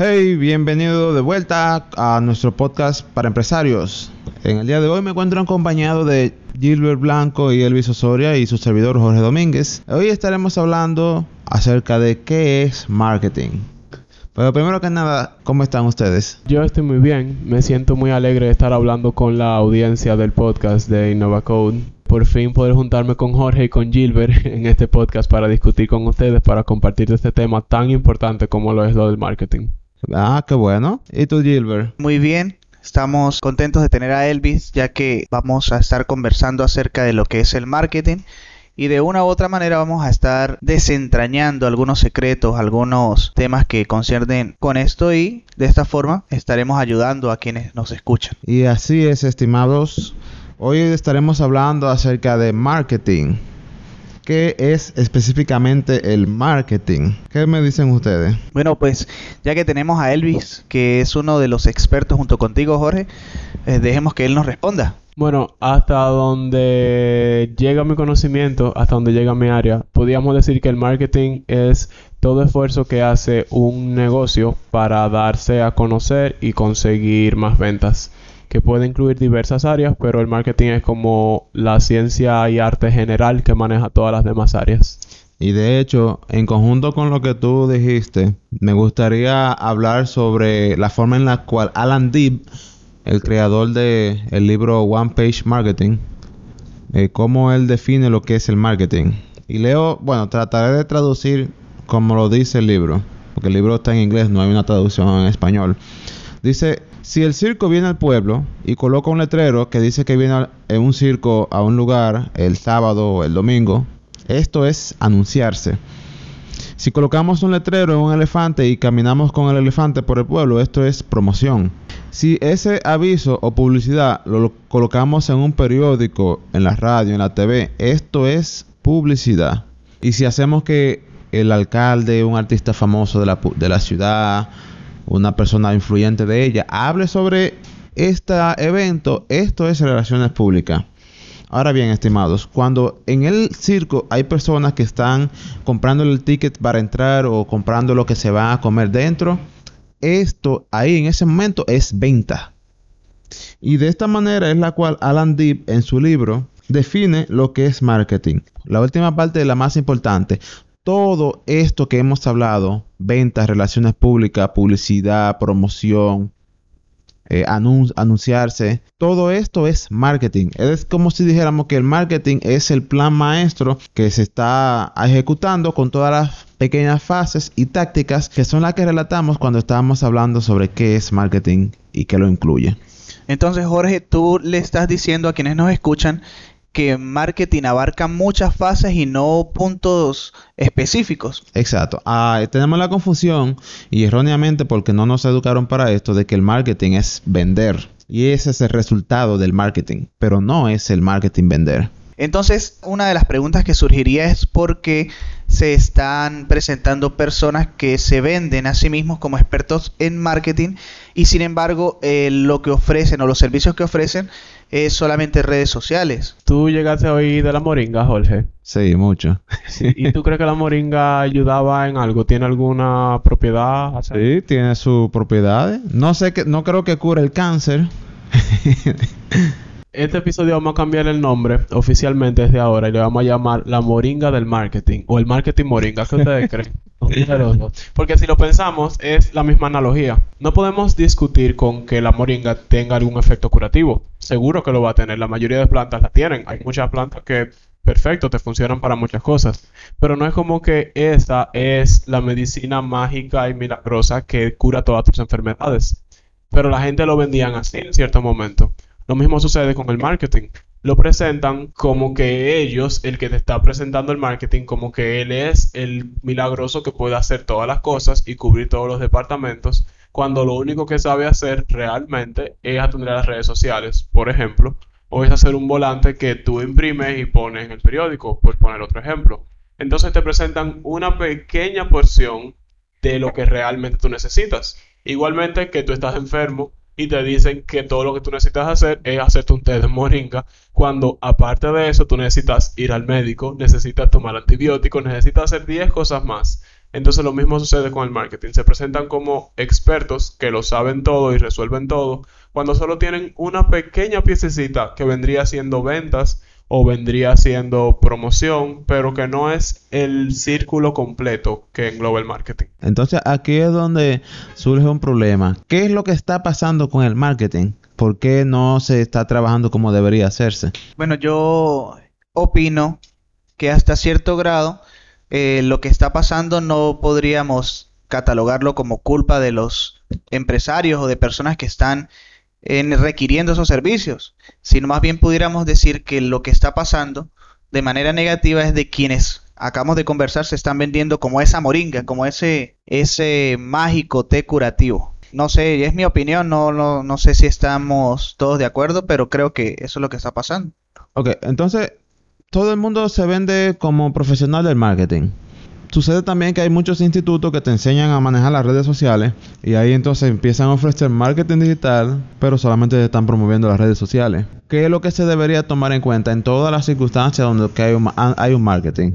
Hey, bienvenido de vuelta a nuestro podcast para empresarios. En el día de hoy me encuentro acompañado de Gilbert Blanco y Elvis Osoria y su servidor Jorge Domínguez. Hoy estaremos hablando acerca de qué es marketing. Pero primero que nada, ¿cómo están ustedes? Yo estoy muy bien, me siento muy alegre de estar hablando con la audiencia del podcast de InnovaCode. Por fin poder juntarme con Jorge y con Gilbert en este podcast para discutir con ustedes, para compartir este tema tan importante como lo es lo del marketing. Ah, qué bueno. ¿Y tú, Gilbert? Muy bien, estamos contentos de tener a Elvis ya que vamos a estar conversando acerca de lo que es el marketing y de una u otra manera vamos a estar desentrañando algunos secretos, algunos temas que conciernen con esto y de esta forma estaremos ayudando a quienes nos escuchan. Y así es, estimados. Hoy estaremos hablando acerca de marketing. ¿Qué es específicamente el marketing? ¿Qué me dicen ustedes? Bueno, pues ya que tenemos a Elvis, que es uno de los expertos junto contigo, Jorge, eh, dejemos que él nos responda. Bueno, hasta donde llega mi conocimiento, hasta donde llega mi área, podríamos decir que el marketing es todo esfuerzo que hace un negocio para darse a conocer y conseguir más ventas, que puede incluir diversas áreas, pero el marketing es como la ciencia y arte general que maneja todas las demás áreas. Y de hecho, en conjunto con lo que tú dijiste, me gustaría hablar sobre la forma en la cual Alan Deeb el creador del el libro One Page Marketing, eh, cómo él define lo que es el marketing. Y leo, bueno, trataré de traducir como lo dice el libro, porque el libro está en inglés, no hay una traducción en español. Dice, si el circo viene al pueblo y coloca un letrero que dice que viene en un circo a un lugar el sábado o el domingo, esto es anunciarse. Si colocamos un letrero en un elefante y caminamos con el elefante por el pueblo, esto es promoción. Si ese aviso o publicidad lo colocamos en un periódico, en la radio, en la TV, esto es publicidad. Y si hacemos que el alcalde, un artista famoso de la, de la ciudad, una persona influyente de ella, hable sobre este evento, esto es relaciones públicas. Ahora bien, estimados, cuando en el circo hay personas que están comprando el ticket para entrar o comprando lo que se va a comer dentro, esto ahí en ese momento es venta. Y de esta manera es la cual Alan Deep en su libro define lo que es marketing. La última parte de la más importante. Todo esto que hemos hablado, ventas, relaciones públicas, publicidad, promoción, eh, anunciarse, todo esto es marketing. Es como si dijéramos que el marketing es el plan maestro que se está ejecutando con todas las pequeñas fases y tácticas que son las que relatamos cuando estábamos hablando sobre qué es marketing y qué lo incluye. Entonces, Jorge, tú le estás diciendo a quienes nos escuchan que marketing abarca muchas fases y no puntos específicos. Exacto. Ah, tenemos la confusión y erróneamente porque no nos educaron para esto de que el marketing es vender. Y ese es el resultado del marketing, pero no es el marketing vender. Entonces, una de las preguntas que surgiría es por qué se están presentando personas que se venden a sí mismos como expertos en marketing y sin embargo eh, lo que ofrecen o los servicios que ofrecen es solamente redes sociales. ¿Tú llegaste a oír de la moringa, Jorge? Sí, mucho. ¿Y tú crees que la moringa ayudaba en algo? ¿Tiene alguna propiedad? Sí, tiene sus propiedades. No sé que, no creo que cure el cáncer. Este episodio vamos a cambiar el nombre oficialmente desde ahora y le vamos a llamar la moringa del marketing o el marketing moringa. ¿Qué ustedes creen? Porque si lo pensamos es la misma analogía. No podemos discutir con que la moringa tenga algún efecto curativo. Seguro que lo va a tener. La mayoría de plantas la tienen. Hay muchas plantas que perfecto, te funcionan para muchas cosas. Pero no es como que esa es la medicina mágica y milagrosa que cura todas tus enfermedades. Pero la gente lo vendían así en cierto momento. Lo mismo sucede con el marketing. Lo presentan como que ellos, el que te está presentando el marketing, como que él es el milagroso que puede hacer todas las cosas y cubrir todos los departamentos, cuando lo único que sabe hacer realmente es atender a las redes sociales, por ejemplo, o es hacer un volante que tú imprimes y pones en el periódico, por poner otro ejemplo. Entonces te presentan una pequeña porción de lo que realmente tú necesitas. Igualmente que tú estás enfermo y te dicen que todo lo que tú necesitas hacer es hacerte un té de moringa, cuando aparte de eso tú necesitas ir al médico, necesitas tomar antibióticos, necesitas hacer 10 cosas más. Entonces lo mismo sucede con el marketing. Se presentan como expertos que lo saben todo y resuelven todo, cuando solo tienen una pequeña piececita que vendría siendo ventas o vendría siendo promoción, pero que no es el círculo completo que engloba el marketing. Entonces aquí es donde surge un problema. ¿Qué es lo que está pasando con el marketing? ¿Por qué no se está trabajando como debería hacerse? Bueno, yo opino que hasta cierto grado eh, lo que está pasando no podríamos catalogarlo como culpa de los empresarios o de personas que están en requiriendo esos servicios, sino más bien pudiéramos decir que lo que está pasando de manera negativa es de quienes acabamos de conversar se están vendiendo como esa moringa, como ese ese mágico té curativo. No sé, es mi opinión, no, no, no sé si estamos todos de acuerdo, pero creo que eso es lo que está pasando. Ok, entonces todo el mundo se vende como profesional del marketing. Sucede también que hay muchos institutos que te enseñan a manejar las redes sociales y ahí entonces empiezan a ofrecer marketing digital, pero solamente están promoviendo las redes sociales. ¿Qué es lo que se debería tomar en cuenta en todas las circunstancias donde hay, un, hay un marketing?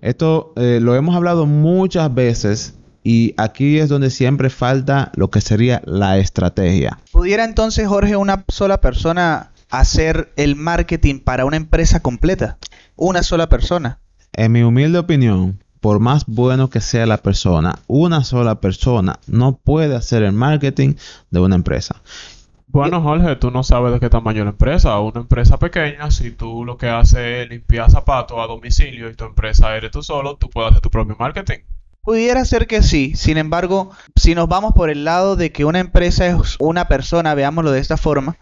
Esto eh, lo hemos hablado muchas veces y aquí es donde siempre falta lo que sería la estrategia. ¿Pudiera entonces, Jorge, una sola persona hacer el marketing para una empresa completa? Una sola persona. En mi humilde opinión, por más bueno que sea la persona, una sola persona no puede hacer el marketing de una empresa. Bueno, Jorge, tú no sabes de qué tamaño es la empresa. Una empresa pequeña, si tú lo que haces es limpiar zapatos a domicilio y tu empresa eres tú solo, tú puedes hacer tu propio marketing. Pudiera ser que sí, sin embargo, si nos vamos por el lado de que una empresa es una persona, veámoslo de esta forma,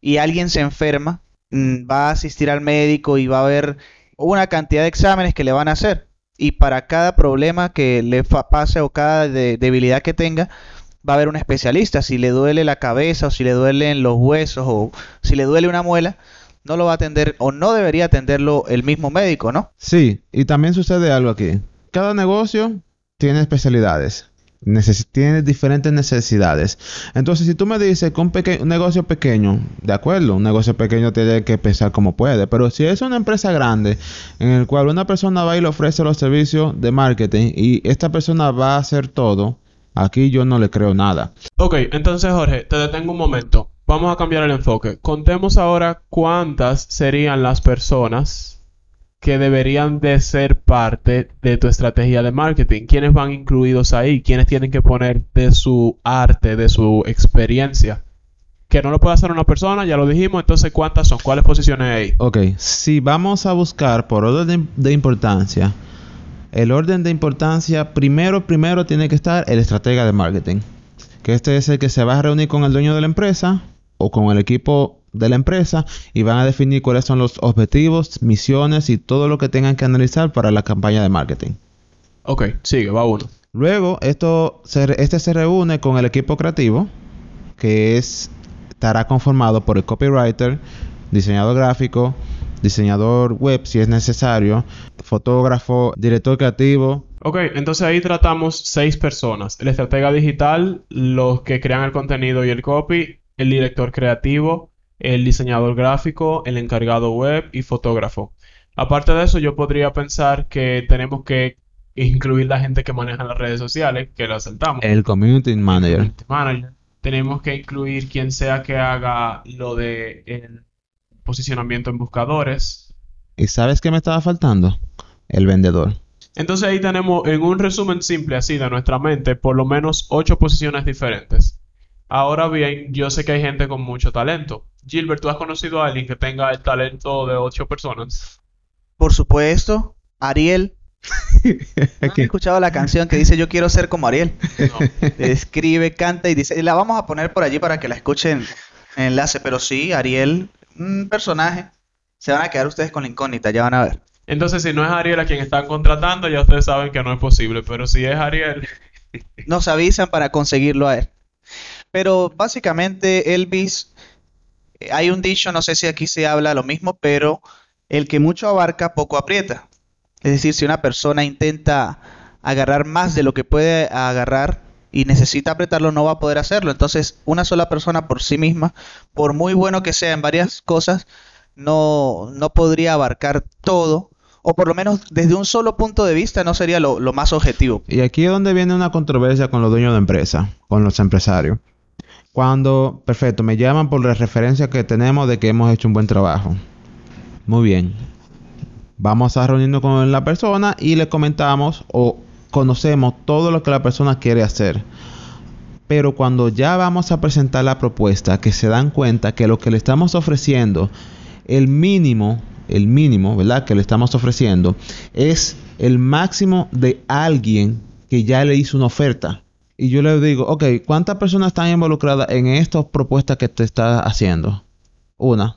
y alguien se enferma, mm, va a asistir al médico y va a haber una cantidad de exámenes que le van a hacer y para cada problema que le pase o cada debilidad que tenga, va a haber un especialista. Si le duele la cabeza o si le duelen los huesos o si le duele una muela, no lo va a atender o no debería atenderlo el mismo médico, ¿no? Sí, y también sucede algo aquí. Cada negocio tiene especialidades tiene diferentes necesidades. Entonces, si tú me dices que un, un, negocio pequeño, de acuerdo, un negocio pequeño tiene que pensar como puede, pero si es una empresa grande en el cual una persona va y le ofrece los servicios de marketing y esta persona va a hacer todo, aquí yo no le creo nada. Ok, entonces Jorge, te detengo un momento. Vamos a cambiar el enfoque. Contemos ahora cuántas serían las personas que deberían de ser parte de tu estrategia de marketing. ¿Quiénes van incluidos ahí? ¿Quiénes tienen que poner de su arte, de su experiencia? Que no lo puede hacer una persona, ya lo dijimos, entonces ¿cuántas son? ¿Cuáles posiciones hay? Ok, si vamos a buscar por orden de, importancia, el orden de importancia, primero, primero tiene que estar el estratega de marketing. Que este es el que se va a reunir con el dueño de la empresa o con el equipo de la empresa y van a definir cuáles son los objetivos, misiones y todo lo que tengan que analizar para la campaña de marketing. Ok, sigue, va uno. Luego, esto este se reúne con el equipo creativo, que es, estará conformado por el copywriter, diseñador gráfico, diseñador web si es necesario, fotógrafo, director creativo. Ok, entonces ahí tratamos seis personas. El estratega digital, los que crean el contenido y el copy, el director creativo, el diseñador gráfico, el encargado web y fotógrafo. Aparte de eso, yo podría pensar que tenemos que incluir la gente que maneja las redes sociales, que lo aceptamos. El community manager. Tenemos que incluir quien sea que haga lo de el posicionamiento en buscadores. ¿Y sabes qué me estaba faltando? El vendedor. Entonces ahí tenemos, en un resumen simple así de nuestra mente, por lo menos ocho posiciones diferentes. Ahora bien, yo sé que hay gente con mucho talento. Gilbert, ¿tú has conocido a alguien que tenga el talento de ocho personas? Por supuesto, Ariel. ¿Han escuchado la canción que dice yo quiero ser como Ariel? Escribe, canta y dice, y la vamos a poner por allí para que la escuchen en enlace, pero sí, Ariel, un personaje. Se van a quedar ustedes con la incógnita, ya van a ver. Entonces, si no es Ariel a quien están contratando, ya ustedes saben que no es posible, pero si es Ariel... Nos avisan para conseguirlo a él. Pero básicamente Elvis, eh, hay un dicho, no sé si aquí se habla lo mismo, pero el que mucho abarca, poco aprieta. Es decir, si una persona intenta agarrar más de lo que puede agarrar y necesita apretarlo, no va a poder hacerlo. Entonces, una sola persona por sí misma, por muy bueno que sea en varias cosas, no, no podría abarcar todo o por lo menos desde un solo punto de vista no sería lo, lo más objetivo. Y aquí es donde viene una controversia con los dueños de empresa, con los empresarios. Cuando, perfecto, me llaman por la referencia que tenemos de que hemos hecho un buen trabajo. Muy bien. Vamos a reunirnos con la persona y le comentamos o conocemos todo lo que la persona quiere hacer. Pero cuando ya vamos a presentar la propuesta, que se dan cuenta que lo que le estamos ofreciendo, el mínimo, el mínimo, ¿verdad? Que le estamos ofreciendo, es el máximo de alguien que ya le hizo una oferta. Y yo le digo, ok, ¿cuántas personas están involucradas en estas propuestas que te está haciendo? Una.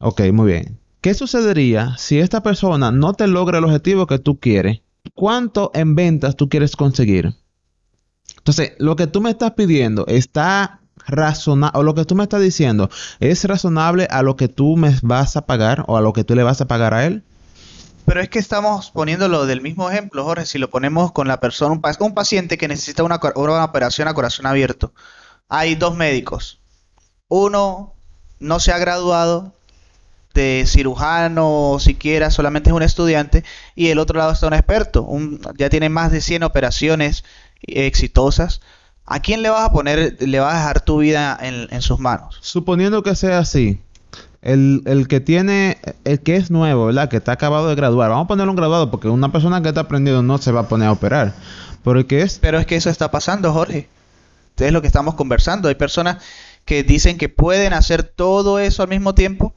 Ok, muy bien. ¿Qué sucedería si esta persona no te logra el objetivo que tú quieres? ¿Cuánto en ventas tú quieres conseguir? Entonces, lo que tú me estás pidiendo está razonable, o lo que tú me estás diciendo, ¿es razonable a lo que tú me vas a pagar o a lo que tú le vas a pagar a él? Pero es que estamos poniéndolo del mismo ejemplo, Jorge, si lo ponemos con la persona, un, pa- un paciente que necesita una, operación a corazón abierto. Hay dos médicos. Uno no se ha graduado de cirujano siquiera solamente es un estudiante y el otro lado está un experto, un- ya tiene más de 100 operaciones exitosas. ¿A quién le vas a poner, le vas a dejar tu vida en sus manos? Suponiendo que sea así, el, el que tiene, el que es nuevo, ¿verdad? Que está acabado de graduar, vamos a ponerlo un graduado porque una persona que está aprendiendo no se va a poner a operar. Pero el que es, Pero es que eso está pasando, Jorge. Es lo que estamos conversando. Hay personas que dicen que pueden hacer todo eso al mismo tiempo,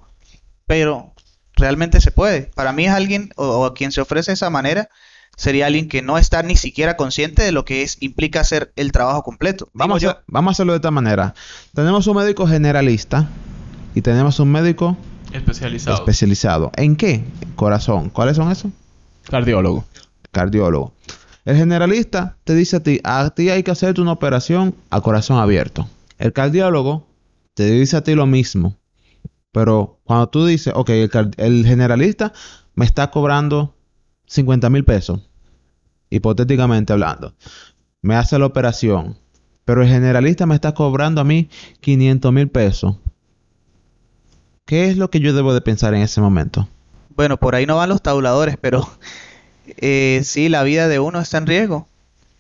pero realmente se puede. Para mí es alguien o, o a quien se ofrece de esa manera sería alguien que no está ni siquiera consciente de lo que es implica hacer el trabajo completo. Vamos, a, vamos a hacerlo de esta manera. Tenemos un médico generalista y tenemos un médico Especializado. especializado. ¿En qué? Corazón. ¿Cuáles son esos? Cardiólogo. Cardiólogo. El generalista te dice a ti, a ti hay que hacerte una operación a corazón abierto. El cardiólogo te dice a ti lo mismo. Pero cuando tú dices, ok, el, el generalista me está cobrando 50 mil pesos, hipotéticamente hablando, me hace la operación, pero el generalista me está cobrando a mí 500 mil pesos. ¿Qué es lo que yo debo de pensar en ese momento? bueno, por ahí no van los tabuladores, pero eh, sí, la vida de uno está en riesgo.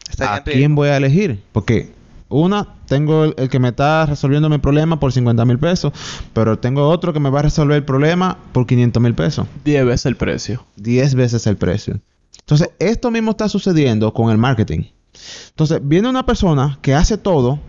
Está ¿A en riesgo. quién voy a elegir? Porque una, tengo el, el que me está resolviendo mi problema por 50 mil pesos, pero tengo otro que me va a resolver el problema por 500 mil pesos. 10 veces el precio. 10 veces el precio. Entonces, esto mismo está sucediendo con el marketing. Entonces, viene una persona que hace todo,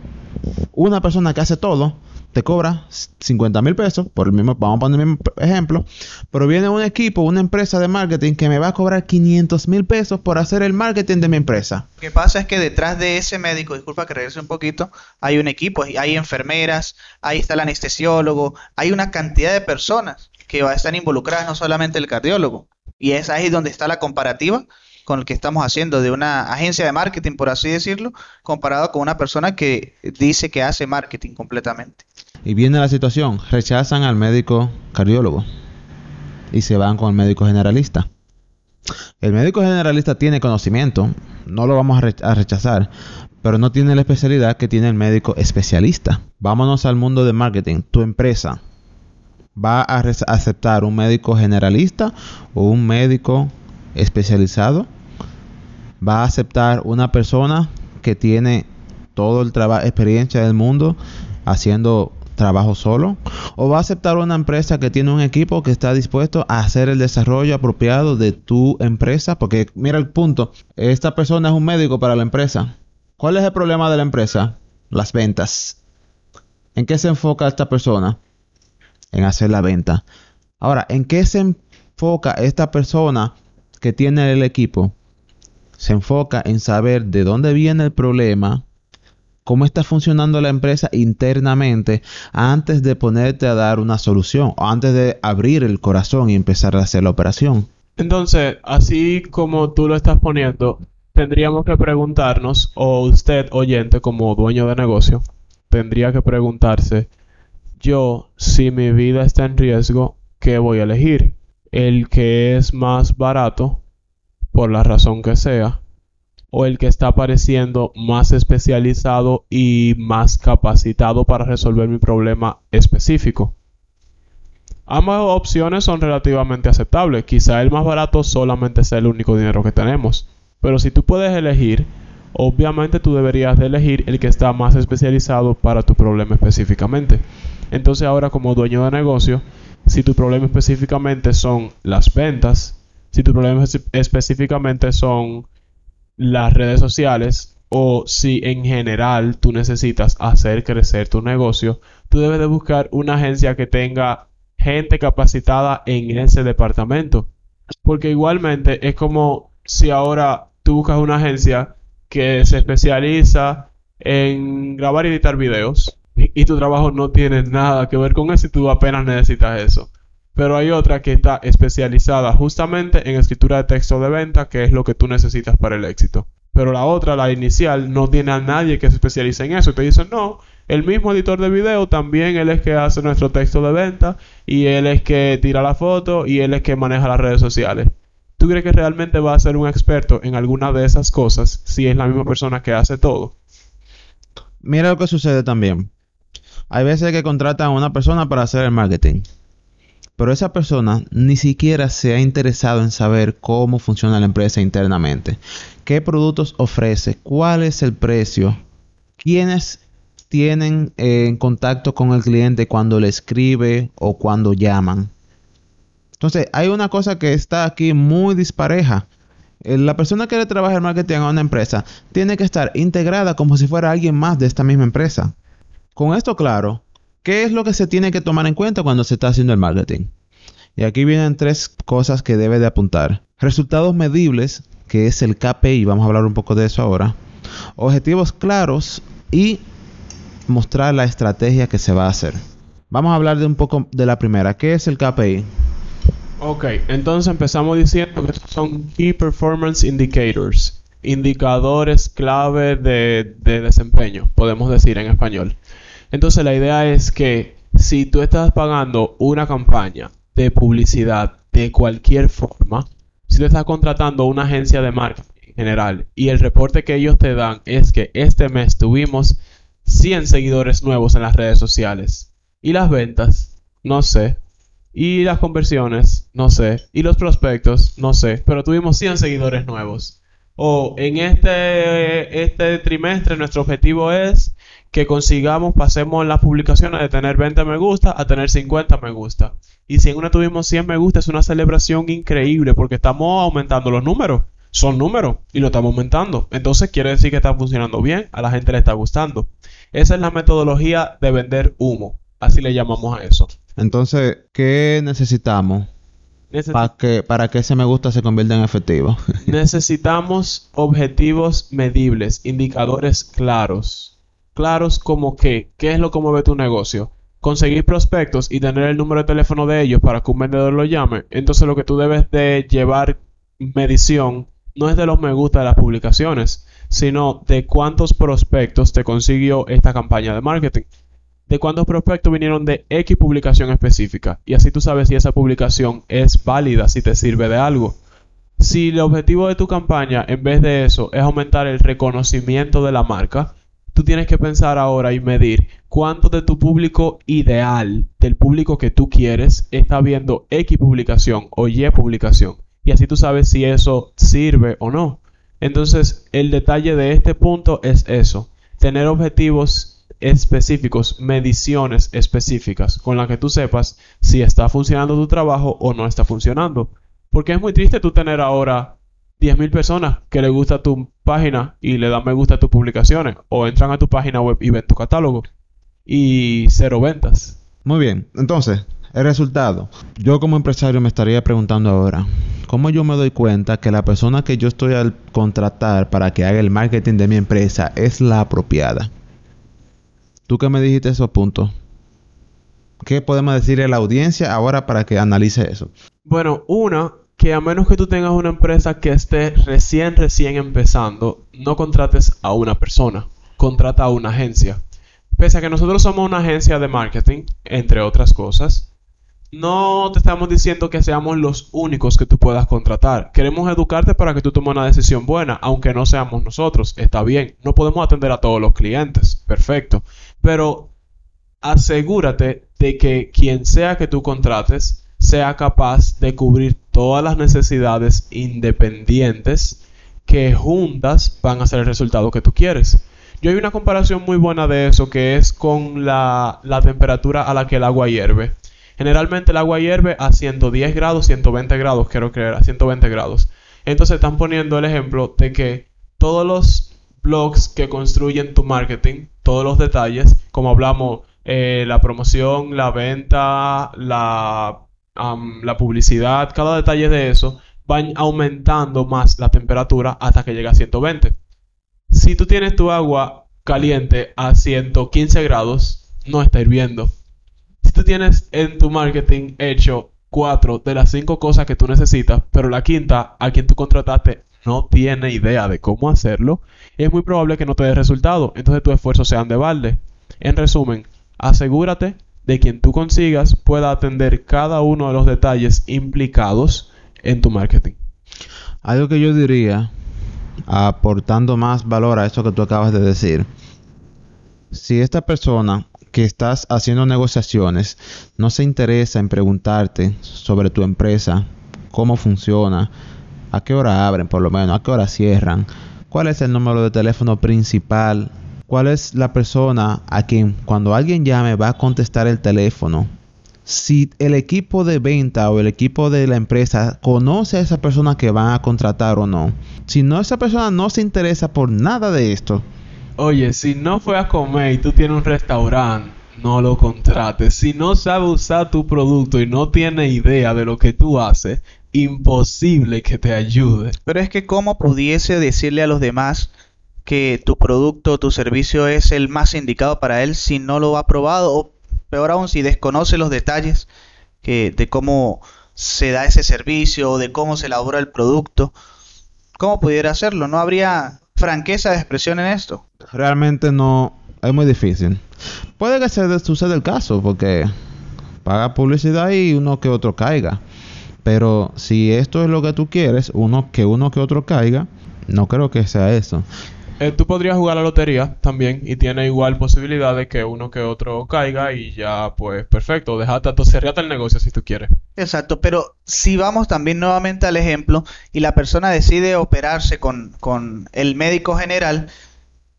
una persona que hace todo, te cobra 50 mil pesos, por el mismo, vamos a poner el mismo ejemplo, pero viene un equipo, una empresa de marketing que me va a cobrar 500 mil pesos por hacer el marketing de mi empresa. Lo que pasa es que detrás de ese médico, disculpa que regrese un poquito, hay un equipo, hay enfermeras, ahí está el anestesiólogo, hay una cantidad de personas que va- están involucradas, no solamente el cardiólogo. Y es ahí donde está la comparativa con el que estamos haciendo de una agencia de marketing, por así decirlo, comparado con una persona que dice que hace marketing completamente. Y viene la situación, rechazan al médico cardiólogo y se van con el médico generalista. El médico generalista tiene conocimiento, no lo vamos a, re- a rechazar, pero no tiene la especialidad que tiene el médico especialista. Vámonos al mundo de marketing. Tu empresa va a aceptar un médico generalista o un médico especializado. Va a aceptar una persona que tiene todo el trabajo, experiencia del mundo haciendo trabajo solo o va a aceptar una empresa que tiene un equipo que está dispuesto a hacer el desarrollo apropiado de tu empresa porque mira el punto esta persona es un médico para la empresa ¿cuál es el problema de la empresa? las ventas ¿en qué se enfoca esta persona? en hacer la venta ahora ¿en qué se enfoca esta persona que tiene el equipo? se enfoca en saber de dónde viene el problema cómo está funcionando la empresa internamente antes de ponerte a dar una solución o antes de abrir el corazón y empezar a hacer la operación. Entonces, así como tú lo estás poniendo, tendríamos que preguntarnos, o usted, oyente, como dueño de negocio, tendría que preguntarse, yo, si mi vida está en riesgo, ¿qué voy a elegir? ¿El que es más barato, por la razón que sea? ¿O el que está pareciendo más especializado y más capacitado para resolver mi problema específico? Ambas opciones son relativamente aceptables. Quizá el más barato solamente sea el único dinero que tenemos. Pero si tú puedes elegir, obviamente tú deberías de elegir el que está más especializado para tu problema específicamente. Entonces ahora como dueño de negocio, si tu problema específicamente son las ventas, si tu problema específicamente son las redes sociales o si en general tú necesitas hacer crecer tu negocio, tú debes de buscar una agencia que tenga gente capacitada en ese departamento. Porque igualmente es como si ahora tú buscas una agencia que se especializa en grabar y editar videos y, tu trabajo no tiene nada que ver con eso y tú apenas necesitas eso. Pero hay otra que está especializada justamente en escritura de texto de venta, que es lo que tú necesitas para el éxito. Pero la otra, la inicial, no tiene a nadie que se especialice en eso. Y te dicen, no, el mismo editor de video también él es que hace nuestro texto de venta y él es que tira la foto y él es que maneja las redes sociales. ¿Tú crees que realmente va a ser un experto en alguna de esas cosas si es la misma persona que hace todo? Mira lo que sucede también. Hay veces que contratan a una persona para hacer el marketing. Pero esa persona ni siquiera se ha interesado en saber cómo funciona la empresa internamente. ¿Qué productos ofrece? ¿Cuál es el precio? ¿Quiénes tienen eh, contacto con el cliente cuando le escribe o cuando llaman? Entonces, hay una cosa que está aquí muy dispareja. Eh, la persona que le trabaja el marketing a una empresa tiene que estar integrada como si fuera alguien más de esta misma empresa. Con esto claro, ¿qué es lo que se tiene que tomar en cuenta cuando se está haciendo el marketing? Y aquí vienen tres cosas que debe de apuntar. Resultados medibles, que es el KPI, vamos a hablar un poco de eso ahora. Objetivos claros y mostrar la estrategia que se va a hacer. Vamos a hablar de un poco de la primera. ¿Qué es el KPI? Ok, entonces empezamos diciendo que estos son Key Performance Indicators, indicadores clave de, de, desempeño, podemos decir en español. Entonces la idea es que si tú estás pagando una campaña de publicidad de cualquier forma, si tú estás contratando una agencia de marketing en general y el reporte que ellos te dan es que este mes tuvimos 100 seguidores nuevos en las redes sociales y las ventas, no sé, y las conversiones, no sé. Y los prospectos, no sé. Pero tuvimos 100 seguidores nuevos. O en este, este trimestre nuestro objetivo es que consigamos, pasemos las publicaciones de tener 20 me gusta a tener 50 me gusta. Y si en una tuvimos 100 me gusta, es una celebración increíble porque estamos aumentando los números. Son números y lo estamos aumentando. Entonces quiere decir que está funcionando bien, a la gente le está gustando. Esa es la metodología de vender humo. Así le llamamos a eso. Entonces, ¿qué necesitamos para, que, para que ese me gusta se convierta en efectivo? necesitamos objetivos medibles, indicadores claros. Claros como que, ¿qué es lo que mueve tu negocio? Conseguir prospectos y tener el número de teléfono de ellos para que un vendedor lo llame. Entonces lo que tú debes de llevar medición no es de los me gusta de las publicaciones, sino de cuántos prospectos te consiguió esta campaña de marketing de cuántos prospectos vinieron de X publicación específica. Y así tú sabes si esa publicación es válida, si te sirve de algo. Si el objetivo de tu campaña, en vez de eso, es aumentar el reconocimiento de la marca, tú tienes que pensar ahora y medir cuánto de tu público ideal, del público que tú quieres, está viendo X publicación o Y publicación. Y así tú sabes si eso sirve o no. Entonces, el detalle de este punto es eso. Tener objetivos específicos, mediciones específicas con las que tú sepas si está funcionando tu trabajo o no está funcionando. Porque es muy triste tú tener ahora 10.000 personas que le gusta tu página y le dan me gusta a tus publicaciones o entran a tu página web y ven tu catálogo y cero ventas. Muy bien, entonces, el resultado. Yo como empresario me estaría preguntando ahora, ¿cómo yo me doy cuenta que la persona que yo estoy al contratar para que haga el marketing de mi empresa es la apropiada? ¿Tú qué me dijiste esos puntos? ¿Qué podemos decirle a la audiencia ahora para que analice eso? Bueno, una, que a menos que tú tengas una empresa que esté recién, recién empezando, no contrates a una persona, contrata a una agencia. Pese a que nosotros somos una agencia de marketing, entre otras cosas, no te estamos diciendo que seamos los únicos que tú puedas contratar. Queremos educarte para que tú tomes una decisión buena, aunque no seamos nosotros. Está bien, no podemos atender a todos los clientes. Perfecto. Pero asegúrate de que quien sea que tú contrates sea capaz de cubrir todas las necesidades independientes que juntas van a ser el resultado que tú quieres. Yo hay una comparación muy buena de eso que es con la, la temperatura a la que el agua hierve. Generalmente el agua hierve a 110 grados, 120 grados, quiero creer, a 120 grados. Entonces están poniendo el ejemplo de que todos los blogs que construyen tu marketing, todos los detalles, como hablamos, eh, la promoción, la venta, la, la publicidad, cada detalle de eso, van aumentando más la temperatura hasta que llega a 120. Si tú tienes tu agua caliente a 115 grados, no está hirviendo. Si tú tienes en tu marketing hecho cuatro de las cinco cosas que tú necesitas, pero la quinta, a quien tú contrataste, no tiene idea de cómo hacerlo, es muy probable que no te dé resultado. Entonces tus esfuerzos sean de balde. En resumen, asegúrate de quien tú consigas pueda atender cada uno de los detalles implicados en tu marketing. Algo que yo diría, aportando más valor a esto que tú acabas de decir, si esta persona que estás haciendo negociaciones no se interesa en preguntarte sobre tu empresa, cómo funciona, a qué hora abren por lo menos, a qué hora cierran, cuál es el número de teléfono principal, cuál es la persona a quien cuando alguien llame va a contestar el teléfono. Si el equipo de venta o el equipo de la empresa conoce a esa persona que van a contratar o no. Si no, esa persona no se interesa por nada de esto, Oye, si no fue a comer y tú tienes un restaurante, no lo contrates. Si no sabe usar tu producto y no tiene idea de lo que tú haces, imposible que te ayude. Pero es que cómo pudiese decirle a los demás que tu producto o tu servicio es el más indicado para él si no lo ha probado o peor aún si desconoce los detalles que, de cómo se da ese servicio o de cómo se elabora el producto. ¿Cómo pudiera hacerlo? No habría franqueza de expresión en esto. Realmente no, es muy difícil. Puede que se suceda el caso porque paga publicidad y uno que otro caiga. Pero si esto es lo que tú quieres, uno que uno que otro caiga, no creo que sea eso. Eh, tú podrías jugar la lotería también y tiene igual posibilidad de que uno que otro caiga y ya pues perfecto, dejate, cerrate el negocio si tú quieres. Exacto, pero si vamos también nuevamente al ejemplo y la persona decide operarse con, con el médico general,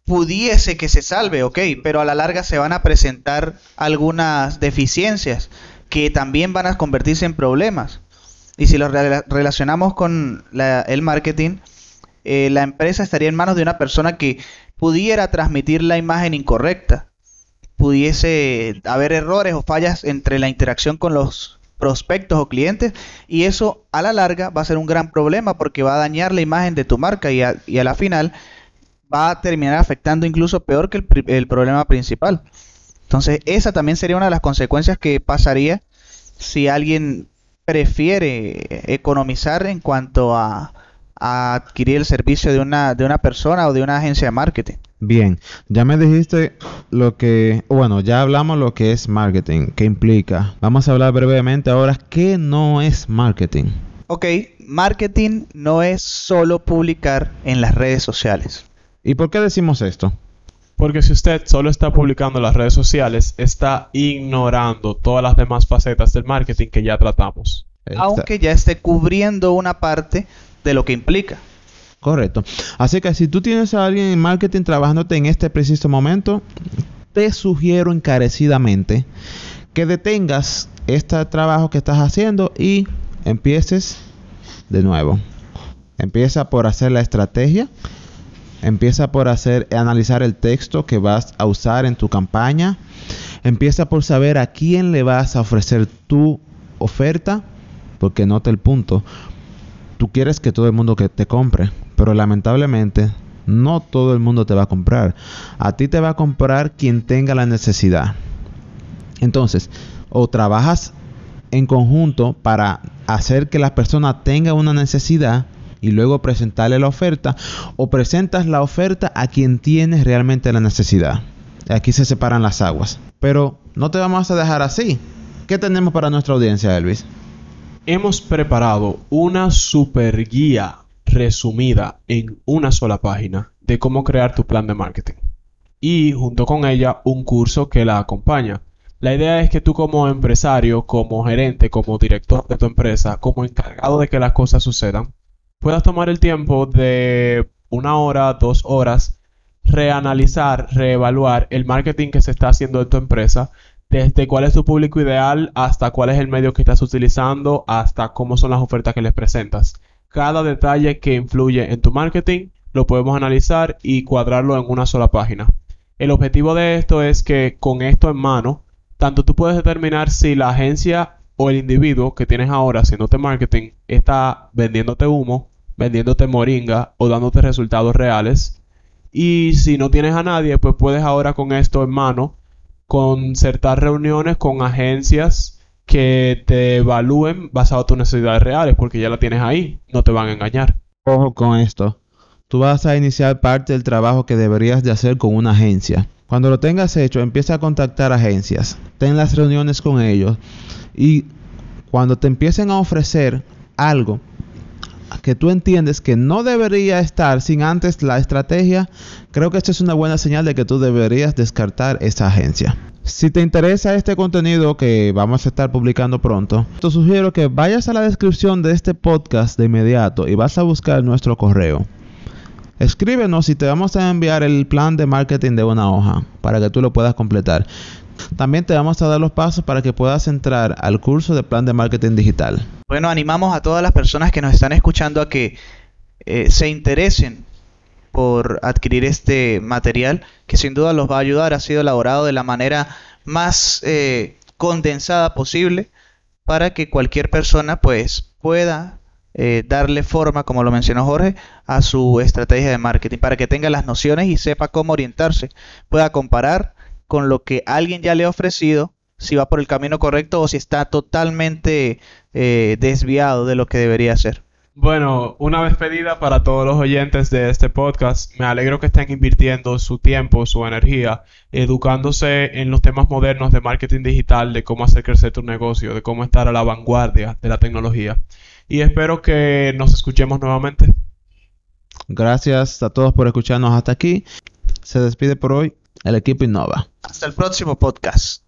pudiese que se salve, ok, pero a la larga se van a presentar algunas deficiencias que también van a convertirse en problemas. Y si lo relacionamos con el marketing, eh, la empresa estaría en manos de una persona que pudiera transmitir la imagen incorrecta. Pudiese haber errores o fallas entre la interacción con los prospectos o clientes y eso a la larga va a ser un gran problema porque va a dañar la imagen de tu marca y a, la final va a terminar afectando incluso peor que el, el problema principal. Entonces esa también sería una de las consecuencias que pasaría si alguien prefiere economizar en cuanto a, a adquirir el servicio de una, de una persona o de una agencia de marketing. Bien, ya me dijiste lo que, bueno, ya hablamos lo que es marketing, qué implica. Vamos a hablar brevemente ahora qué no es marketing. Ok, marketing no es solo publicar en las redes sociales. ¿Y por qué decimos esto? Porque si usted solo está publicando en las redes sociales, está ignorando todas las demás facetas del marketing que ya tratamos. Aunque ya esté cubriendo una parte de lo que implica. Correcto. Así que si tú tienes a alguien en marketing trabajándote en este preciso momento, te sugiero encarecidamente que detengas este trabajo que estás haciendo y empieces de nuevo. Empieza por hacer la estrategia. Empieza por hacer analizar el texto que vas a usar en tu campaña. Empieza por saber a quién le vas a ofrecer tu oferta, porque nota el punto tú quieres que todo el mundo te compre, pero lamentablemente no todo el mundo te va a comprar. A ti te va a comprar quien tenga la necesidad. Entonces, o trabajas en conjunto para hacer que la persona tenga una necesidad y luego presentarle la oferta, o presentas la oferta a quien tiene realmente la necesidad. Aquí se separan las aguas. Pero no te vamos a dejar así. ¿Qué tenemos para nuestra audiencia, Elvis? Hemos preparado una super guía resumida en una sola página de cómo crear tu plan de marketing. Y junto con ella un curso que la acompaña. La idea es que tú como empresario, como gerente, como director de tu empresa, como encargado de que las cosas sucedan, puedas tomar el tiempo de una hora, dos horas, reanalizar, reevaluar el marketing que se está haciendo en tu empresa, desde cuál es tu público ideal hasta cuál es el medio que estás utilizando, hasta cómo son las ofertas que les presentas. Cada detalle que influye en tu marketing lo podemos analizar y cuadrarlo en una sola página. El objetivo de esto es que con esto en mano, tanto tú puedes determinar si la agencia o el individuo que tienes ahora haciéndote marketing está vendiéndote humo, vendiéndote moringa o dándote resultados reales. Y si no tienes a nadie, pues puedes ahora con esto en mano concertar reuniones con agencias que te evalúen basado en tus necesidades reales, porque ya la tienes ahí, no te van a engañar. Ojo con esto. Tú vas a iniciar parte del trabajo que deberías de hacer con una agencia. Cuando lo tengas hecho, empieza a contactar agencias. Ten las reuniones con ellos. Y cuando te empiecen a ofrecer algo que tú entiendes que no debería estar sin antes la estrategia, creo que esto es una buena señal de que tú deberías descartar esa agencia. Si te interesa este contenido que vamos a estar publicando pronto, te sugiero que vayas a la descripción de este podcast de inmediato y vas a buscar nuestro correo. Escríbenos y te vamos a enviar el plan de marketing de una hoja para que tú lo puedas completar. También te vamos a dar los pasos para que puedas entrar al curso de plan de marketing digital. Bueno, animamos a todas las personas que nos están escuchando a que eh, se interesen por adquirir este material que sin duda los va a ayudar. Ha sido elaborado de la manera más eh, condensada posible para que cualquier persona pues pueda eh, darle forma, como lo mencionó Jorge, a su estrategia de marketing, para que tenga las nociones y sepa cómo orientarse, pueda comparar con lo que alguien ya le ha ofrecido, si va por el camino correcto o si está totalmente eh, desviado de lo que debería hacer. Bueno, una despedida para todos los oyentes de este podcast. Me alegro que estén invirtiendo su tiempo, su energía, educándose en los temas modernos de marketing digital, de cómo hacer crecer tu negocio, de cómo estar a la vanguardia de la tecnología. Y espero que nos escuchemos nuevamente. Gracias a todos por escucharnos hasta aquí. Se despide por hoy el equipo Innova. Hasta el próximo podcast.